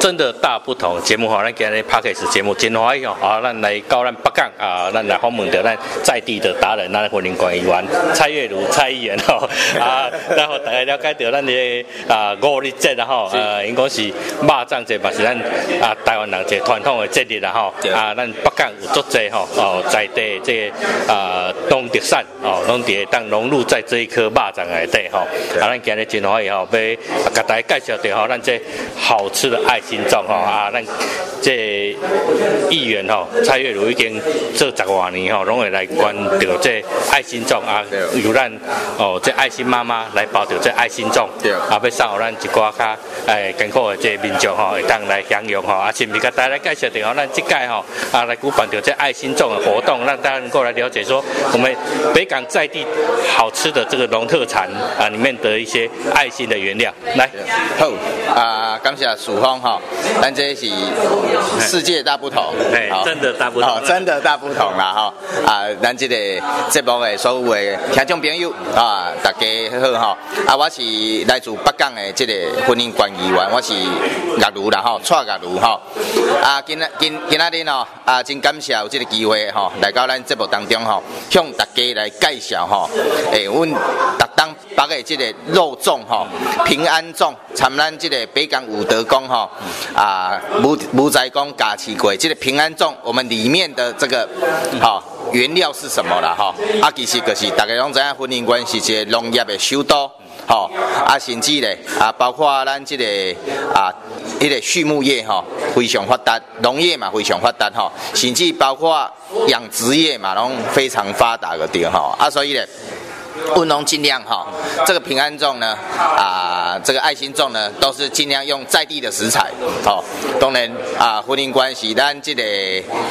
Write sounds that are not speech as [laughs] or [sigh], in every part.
真的大不同节目哈，咱今日 Podcast 节目真欢喜哦，啊，咱来到咱北港啊，咱来访问到咱在地的达人，咱婚姻关系员蔡月如蔡议员吼，啊，然后大家了解到咱的啊五日节然后呃，应该是肉粽节，嘛是咱啊台湾人一个传统的节日然后啊，咱北港有足济吼哦，在地这个啊农特产哦，拢伫当融入在这一颗肉粽内底吼，啊，咱今日真欢喜吼，要甲大家介绍到吼，咱这。好吃的爱心粽哈啊，那这议员哈蔡月如已经做十多年哈，拢会来关掉这爱心粽啊，由咱哦这爱心妈妈来包掉这爱心粽，啊，要送予咱一寡较诶艰苦的这民众哈，会当来享用哈，啊，是不是给大家来介绍点哦？咱即届吼啊来举办掉这爱心粽的活动，让大家能够来了解说我们北港在地好吃的这个农特产啊里面的一些爱心的原料，来，好啊。啊，感谢曙丰哈，咱这是世界大不同，哎，真的大不同，真的大不同啦哈。啊，咱这个节目的所有的听众朋友啊，大家好哈。啊，我是来自北港的这个婚姻关系员，我是岳如啦哈，蔡岳如哈。啊，今今今仔日哦，啊，真感谢有这个机会哈，来到咱节目当中哈，向大家来介绍哈，诶，阮特当北个这个肉粽哈，平安粽，参咱这个北。港武德宫哈啊，武武仔宫加持过，这个平安粽，我们里面的这个哈原料是什么了哈？啊，其实就是大家拢知影婚姻关系是农业的首都，哈啊，甚至咧啊，包括咱这个啊，一个畜牧业哈非常发达，农业嘛非常发达哈，甚至包括养殖业嘛拢非常发达的地方哈啊，所以咧。温农尽量哈，这个平安粽呢，啊，这个爱心粽呢，都是尽量用在地的食材，哦，当然啊，婚姻关系，咱这个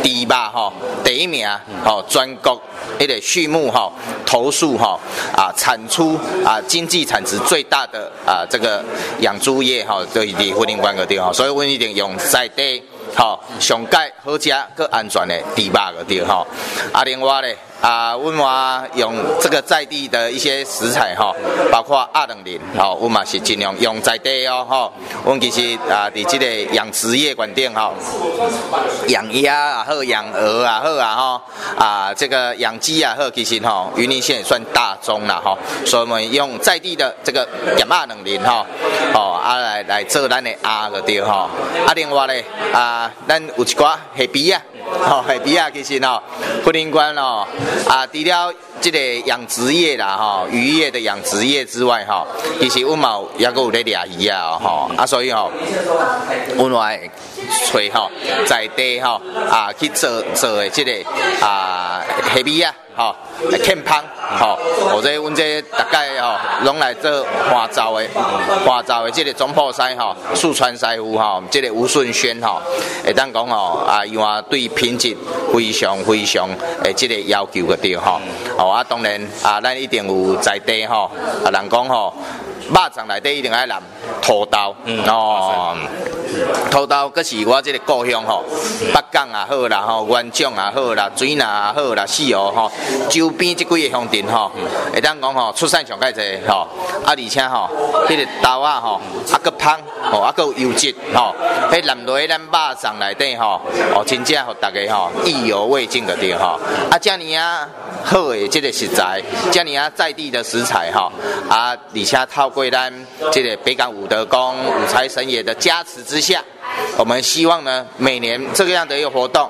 第一吧哈，第一名，哦，全国一个畜牧哈，头数哈，啊，产出啊，经济产值最大的啊，这个养猪业哈，都是离婚姻关系的哈，所以我一定用在地，好，上盖好食更安全的猪肉个地哈，啊，另外呢。啊，阮嘛用这个在地的一些食材吼，包括鸭卵磷，吼，阮嘛是尽量用在地哦，吼，阮其实啊，伫这个养殖业管店吼，养鸭啊好，养鹅啊好啊，吼，啊，这个养鸡啊好，其实吼，云林县也算大宗了吼，所以我们用在地的这个鸭卵磷哈，哦，啊来来做咱的鸭个对吼，啊另外咧，啊，咱有一寡虾皮啊。哦，海比亚其实哦，婚姻关哦，啊，除了这个养殖业啦，哈，渔业的养殖业之外，哈，其实我们也有在钓鱼啊，哈，啊，所以哦，我们来吹哈，在地哈，啊，去做做的这个啊，海比亚。吼，欠芳，吼，或者阮这大概吼，拢来做花灶的，花灶的这个总铺师吼，四川师傅吼，这个吴顺轩吼，会当讲吼，啊，伊话对品质非常非常诶，即个要求个对吼，哦啊，当然啊，咱一定有在地吼，啊，人讲吼。肉粽内底一定爱淋土豆，嗯、哦，土豆阁是我这个故乡吼，北港也好啦，吼，元长也好啦，水南也好啦，四湖吼，周边即几个乡镇吼，会当讲吼，出产上盖济吼，啊，而且吼，迄个豆啊吼，啊阁香，吼，啊阁有油脂，吼，迄淋落咱肉粽内底吼，哦，真正互大家吼意犹未尽个对吼，啊，遮尔啊好诶，这个食材，遮尔啊在地的食材吼，啊，而且透过。为咱这个北港武德宫五财神爷的加持之下，我们希望呢，每年这个样的一个活动，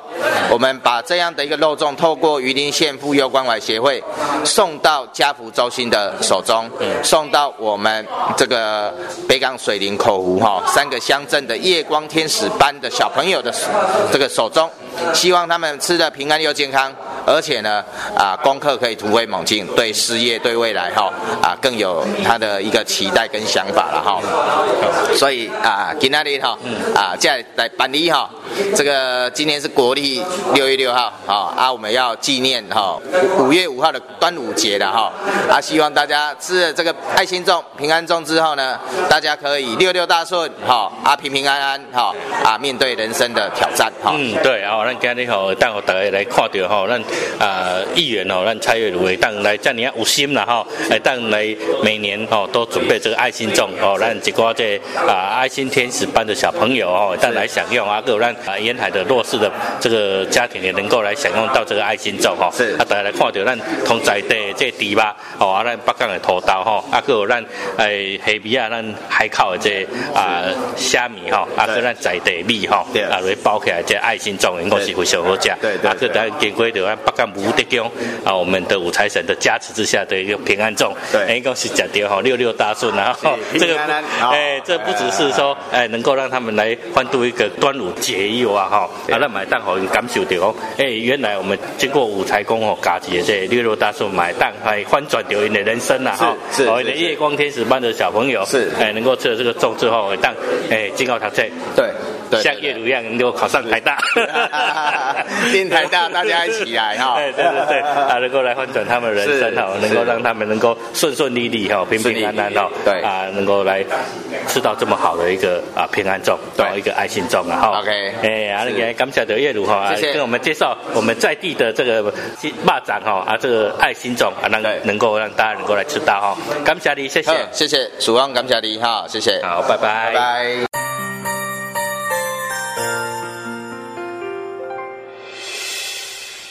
我们把这样的一个肉粽透过榆林县妇幼关怀协会送到家福中心的手中，送到我们这个北港水林口湖哈三个乡镇的夜光天使班的小朋友的这个手中，希望他们吃的平安又健康。而且呢，啊，功课可以突飞猛进，对事业、对未来哈，啊，更有他的一个期待跟想法了哈。所以啊，今天呢哈，啊，再来办理哈，这个今年是国历六月六号，好啊，我们要纪念哈五月五号的端午节的哈啊，希望大家吃了这个爱心粽、平安粽之后呢，大家可以六六大顺，哈啊平平安安，哈啊面对人生的挑战，哈。嗯，对啊，咱今日吼，等大家来看到吼，咱啊议员吼，咱蔡月如会当来这样有心啦哈，来当来每年吼都准备这个爱心粽哦，咱一个这啊爱心天使班的小朋友哦，但来享用啊，各咱啊沿海的弱势的这个家庭也能够来享用到这个爱心粽哈。是啊，大家来看到咱同在地这猪肉哦，啊咱北港的土豆吼，啊各咱诶虾米啊，咱海口的这啊虾米吼，啊各咱在地米吼，啊来包起来这爱心粽应该是非常好食。对对。啊，各咱经过着咱北港五德宫啊，我们的五财神的加持之下的一个平安粽，对，应该是讲到哈六六大顺，然后 [laughs] 这个哎，这不只是说哎能够让他们来欢度一个端午节以外哈，啊那买蛋好感受到哦，哎原来我们经过五财宫哦，加持这六六大顺买蛋还翻转掉人的人生呐哈，所谓的夜光天使班的小朋友是。哎能够吃了这个粽之后，当哎进到他这对，像叶如一样能够考上台大，[laughs] 进台大大家一起来哈，[laughs] 对对对，啊能够来翻转他们人生哈，能够让他们能够顺顺利利哈，平平安安哈，对。啊能够来吃到这么好的一个啊平安粽，对。一个爱心粽啊哈，OK，哎啊那个感谢的叶如哈，谢谢。跟我们介绍我们在地的这个蚂蚱哈啊这个爱心粽啊能能够让大家能够来吃到哈，感谢你，谢谢。谢谢，曙光感谢你哈，谢谢，好，拜拜，拜拜。